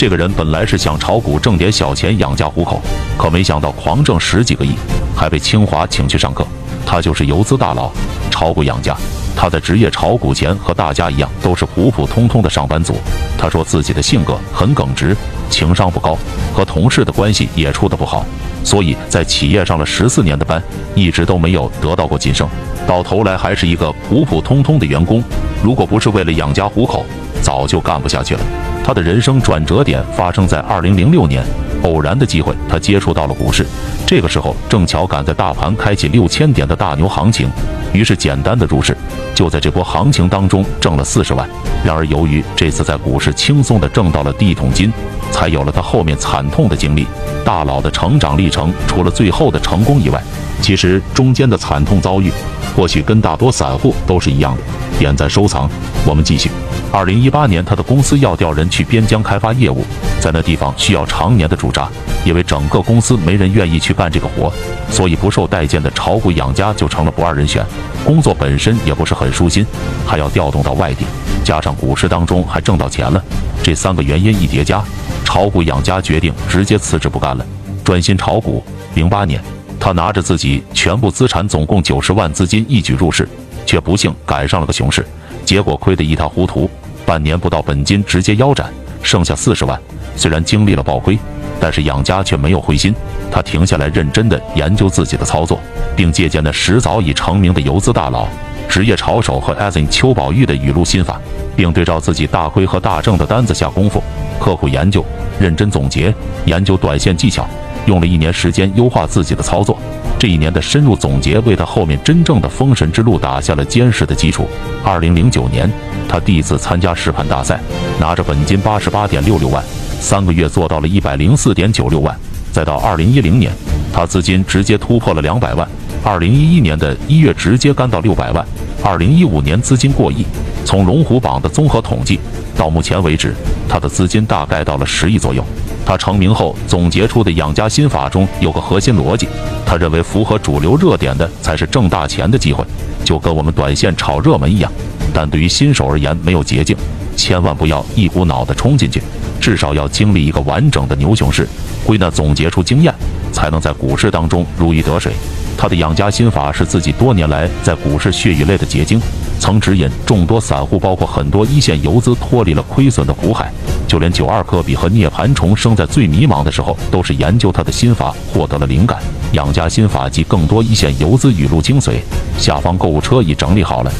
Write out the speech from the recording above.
这个人本来是想炒股挣点小钱养家糊口，可没想到狂挣十几个亿，还被清华请去上课。他就是游资大佬，炒股养家。他在职业炒股前和大家一样，都是普普通通的上班族。他说自己的性格很耿直，情商不高，和同事的关系也处得不好，所以在企业上了十四年的班，一直都没有得到过晋升，到头来还是一个普普通通的员工。如果不是为了养家糊口，早就干不下去了。他的人生转折点发生在二零零六年，偶然的机会，他接触到了股市。这个时候正巧赶在大盘开启六千点的大牛行情，于是简单的入市，就在这波行情当中挣了四十万。然而由于这次在股市轻松的挣到了第一桶金，才有了他后面惨痛的经历。大佬的成长历程，除了最后的成功以外，其实中间的惨痛遭遇，或许跟大多散户都是一样的。点赞收藏，我们继续。二零一八年，他的公司要调人去边疆开发业务，在那地方需要常年的驻扎，因为整个公司没人愿意去干这个活，所以不受待见的炒股养家就成了不二人选。工作本身也不是很舒心，还要调动到外地，加上股市当中还挣到钱了，这三个原因一叠加，炒股养家决定直接辞职不干了，专心炒股。零八年，他拿着自己全部资产，总共九十万资金一举入市，却不幸赶上了个熊市，结果亏得一塌糊涂。半年不到，本金直接腰斩，剩下四十万。虽然经历了暴亏，但是养家却没有灰心。他停下来，认真的研究自己的操作，并借鉴那时早已成名的游资大佬、职业炒手和 Asin 邱宝玉的语录心法，并对照自己大亏和大挣的单子下功夫，刻苦研究，认真总结，研究短线技巧，用了一年时间优化自己的操作。这一年的深入总结，为他后面真正的封神之路打下了坚实的基础。二零零九年。他第一次参加实盘大赛，拿着本金八十八点六六万，三个月做到了一百零四点九六万。再到二零一零年，他资金直接突破了两百万。二零一一年的一月直接干到六百万。二零一五年资金过亿。从龙虎榜的综合统计到目前为止，他的资金大概到了十亿左右。他成名后总结出的养家心法中有个核心逻辑，他认为符合主流热点的才是挣大钱的机会，就跟我们短线炒热门一样。但对于新手而言，没有捷径，千万不要一股脑的冲进去，至少要经历一个完整的牛熊市，归纳总结出经验，才能在股市当中如鱼得水。他的养家心法是自己多年来在股市血与泪的结晶，曾指引众多散户，包括很多一线游资脱离了亏损的苦海。就连九二科比和涅槃重生在最迷茫的时候，都是研究他的心法获得了灵感。养家心法及更多一线游资语录精髓，下方购物车已整理好了。